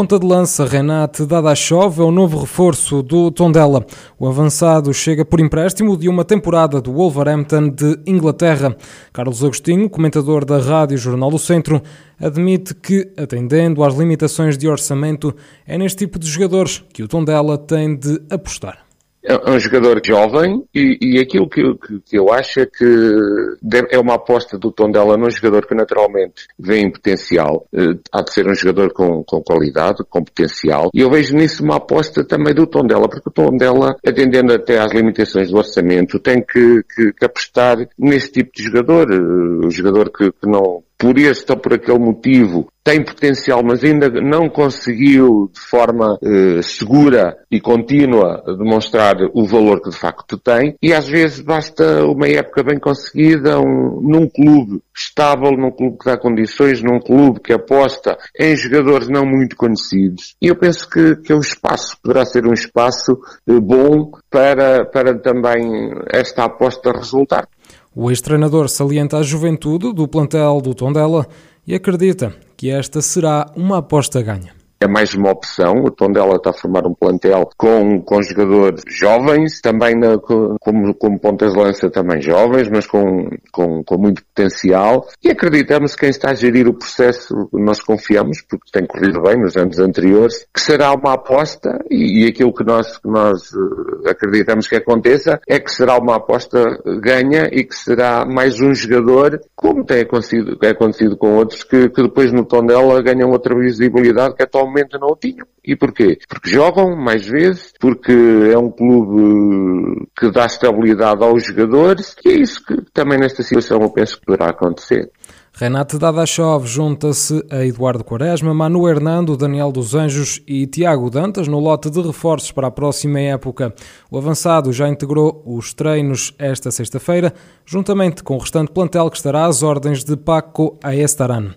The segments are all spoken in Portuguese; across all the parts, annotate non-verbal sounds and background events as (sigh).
Ponta de lança Renate Dadashov é o novo reforço do Tondela. O avançado chega por empréstimo de uma temporada do Wolverhampton de Inglaterra. Carlos Agostinho, comentador da Rádio Jornal do Centro, admite que, atendendo às limitações de orçamento, é neste tipo de jogadores que o Tondela tem de apostar. É, um jogador jovem e, e aquilo que, que, que, eu acho é que deve, é uma aposta do Tondela num jogador que naturalmente vem em potencial. Uh, há de ser um jogador com, com qualidade, com potencial. E eu vejo nisso uma aposta também do Tondela, porque o Tondela, atendendo até às limitações do orçamento, tem que, que, que apostar nesse tipo de jogador. Uh, jogador que, que não por este ou por aquele motivo tem potencial, mas ainda não conseguiu de forma eh, segura e contínua demonstrar o valor que de facto tem. E às vezes basta uma época bem conseguida um, num clube estável, num clube que dá condições, num clube que aposta em jogadores não muito conhecidos. E eu penso que, que o espaço poderá ser um espaço eh, bom para, para também esta aposta resultar. O ex-treinador salienta a juventude do plantel do Tondela e acredita que esta será uma aposta ganha é mais uma opção. O Tondela está a formar um plantel com, com jogadores jovens, também na, como, como pontas de lança também jovens, mas com, com, com muito potencial. E acreditamos que quem está a gerir o processo, nós confiamos, porque tem corrido bem nos anos anteriores, que será uma aposta e, e aquilo que nós, que nós eh, acreditamos que aconteça é que será uma aposta ganha e que será mais um jogador, como tem acontecido, é acontecido com outros, que, que depois no Tondela ganham outra visibilidade que é tão atualmente não o tinham. E porquê? Porque jogam mais vezes, porque é um clube que dá estabilidade aos jogadores e é isso que também nesta situação eu penso que poderá acontecer. Renato Dadachov junta-se a Eduardo Quaresma, Manu Hernando, Daniel dos Anjos e Tiago Dantas no lote de reforços para a próxima época. O avançado já integrou os treinos esta sexta-feira, juntamente com o restante plantel que estará às ordens de Paco Aestaran.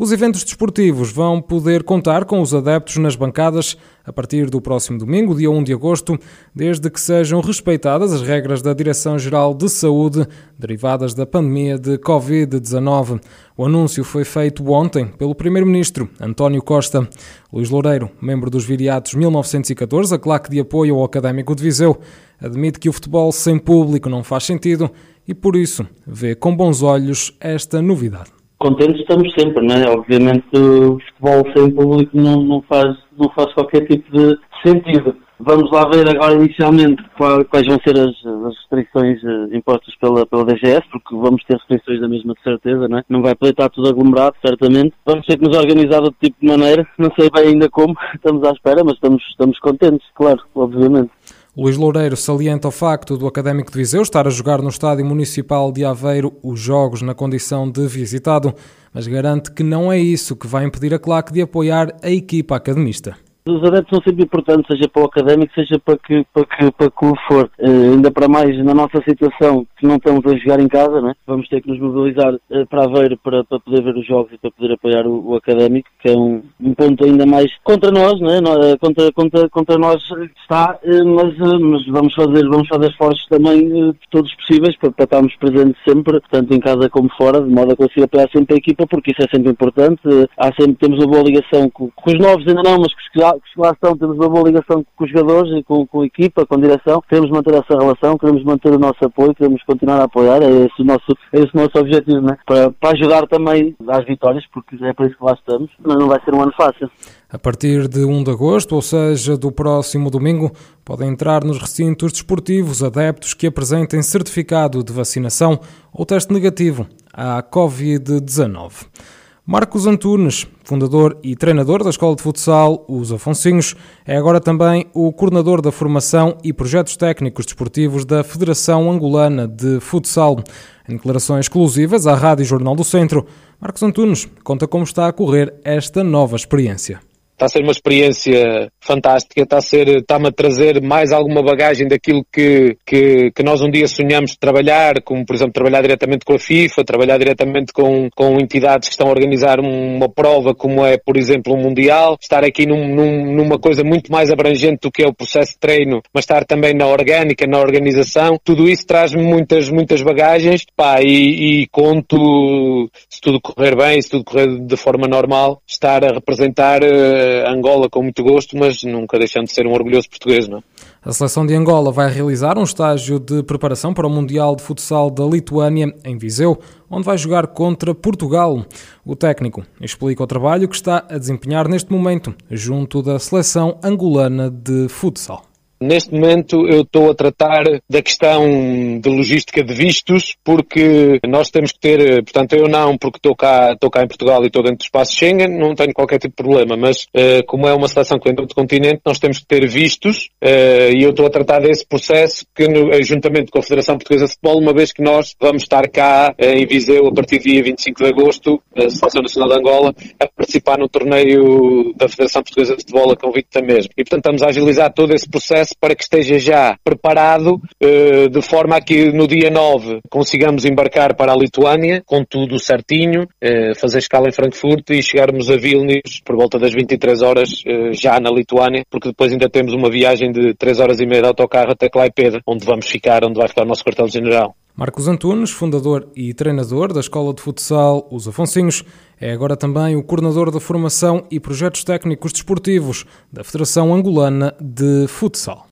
Os eventos desportivos vão poder contar com os adeptos nas bancadas a partir do próximo domingo, dia 1 de agosto, desde que sejam respeitadas as regras da Direção-Geral de Saúde derivadas da pandemia de Covid-19. O anúncio foi feito ontem pelo Primeiro-Ministro António Costa. Luís Loureiro, membro dos Viriatos 1914, a claque de apoio ao Académico de Viseu, admite que o futebol sem público não faz sentido e, por isso, vê com bons olhos esta novidade contentes estamos sempre, não é? Obviamente o futebol sem público não, não, faz, não faz qualquer tipo de sentido. Vamos lá ver agora inicialmente quais vão ser as, as restrições eh, impostas pela, pela DGS, porque vamos ter restrições da mesma de certeza, não é? Não vai poder estar tudo aglomerado, certamente. Vamos ter que nos organizar de tipo de maneira, não sei bem ainda como, (laughs) estamos à espera, mas estamos, estamos contentes, claro, obviamente. Luís Loureiro salienta o facto do Académico de Viseu estar a jogar no Estádio Municipal de Aveiro os jogos na condição de visitado, mas garante que não é isso que vai impedir a claque de apoiar a equipa academista. Os adeptos são sempre importantes, seja para o académico, seja para que, para que, para que o for. Uh, ainda para mais na nossa situação, que não estamos a jogar em casa, né? vamos ter que nos mobilizar uh, para Aveiro para, para poder ver os jogos e para poder apoiar o, o académico, que é um, um, ponto ainda mais contra nós, né? Eh, contra, contra, contra nós está, uh, mas, mas, vamos fazer, vamos fazer esforços também todos possíveis para, para estarmos presentes sempre, tanto em casa como fora, de modo a conseguir apoiar sempre a equipa, porque isso é sempre importante. há sempre, temos uma boa ligação com, com os novos ainda não, mas com os que lá estão, temos uma boa ligação com os jogadores e com, com a equipa, com a direção. Queremos manter essa relação, queremos manter o nosso apoio, queremos continuar a apoiar. É esse o nosso, é esse o nosso objetivo, né? para, para ajudar também às vitórias, porque é para isso que lá estamos. Mas não vai ser um ano fácil. A partir de 1 de agosto, ou seja, do próximo domingo, podem entrar nos recintos desportivos adeptos que apresentem certificado de vacinação ou teste negativo à Covid-19. Marcos Antunes, fundador e treinador da Escola de Futsal Os Afonsinhos, é agora também o coordenador da formação e projetos técnicos desportivos da Federação Angolana de Futsal. Em declarações exclusivas à Rádio Jornal do Centro, Marcos Antunes conta como está a correr esta nova experiência. Está a ser uma experiência fantástica, está a ser, está-me a trazer mais alguma bagagem daquilo que, que, que nós um dia sonhamos trabalhar, como por exemplo trabalhar diretamente com a FIFA, trabalhar diretamente com, com entidades que estão a organizar uma prova como é, por exemplo, um Mundial, estar aqui num, num, numa coisa muito mais abrangente do que é o processo de treino, mas estar também na orgânica, na organização, tudo isso traz-me muitas, muitas bagagens, pá, e, e conto, se tudo correr bem, se tudo correr de forma normal, estar a representar uh, Angola com muito gosto, mas nunca deixando de ser um orgulhoso português, não é? A seleção de Angola vai realizar um estágio de preparação para o Mundial de Futsal da Lituânia, em Viseu, onde vai jogar contra Portugal. O técnico explica o trabalho que está a desempenhar neste momento junto da seleção angolana de futsal. Neste momento eu estou a tratar da questão de logística de vistos, porque nós temos que ter, portanto eu não, porque estou cá, estou cá em Portugal e estou dentro do espaço Schengen, não tenho qualquer tipo de problema, mas uh, como é uma seleção que entra do continente, nós temos que ter vistos uh, e eu estou a tratar desse processo que, no, juntamente com a Federação Portuguesa de Futebol, uma vez que nós vamos estar cá uh, em Viseu a partir do dia 25 de agosto, a Seleção Nacional de Angola, a participar no torneio da Federação Portuguesa de Futebol a convite da mesma. E portanto estamos a agilizar todo esse processo para que esteja já preparado, eh, de forma a que no dia 9 consigamos embarcar para a Lituânia, com tudo certinho, eh, fazer escala em Frankfurt e chegarmos a Vilnius por volta das 23 horas eh, já na Lituânia, porque depois ainda temos uma viagem de 3 horas e meia de autocarro até Klaipeda, onde vamos ficar, onde vai ficar o nosso quartel-general. Marcos Antunes, fundador e treinador da Escola de Futsal Os Afonsinhos, é agora também o coordenador da formação e projetos técnicos desportivos da Federação Angolana de Futsal.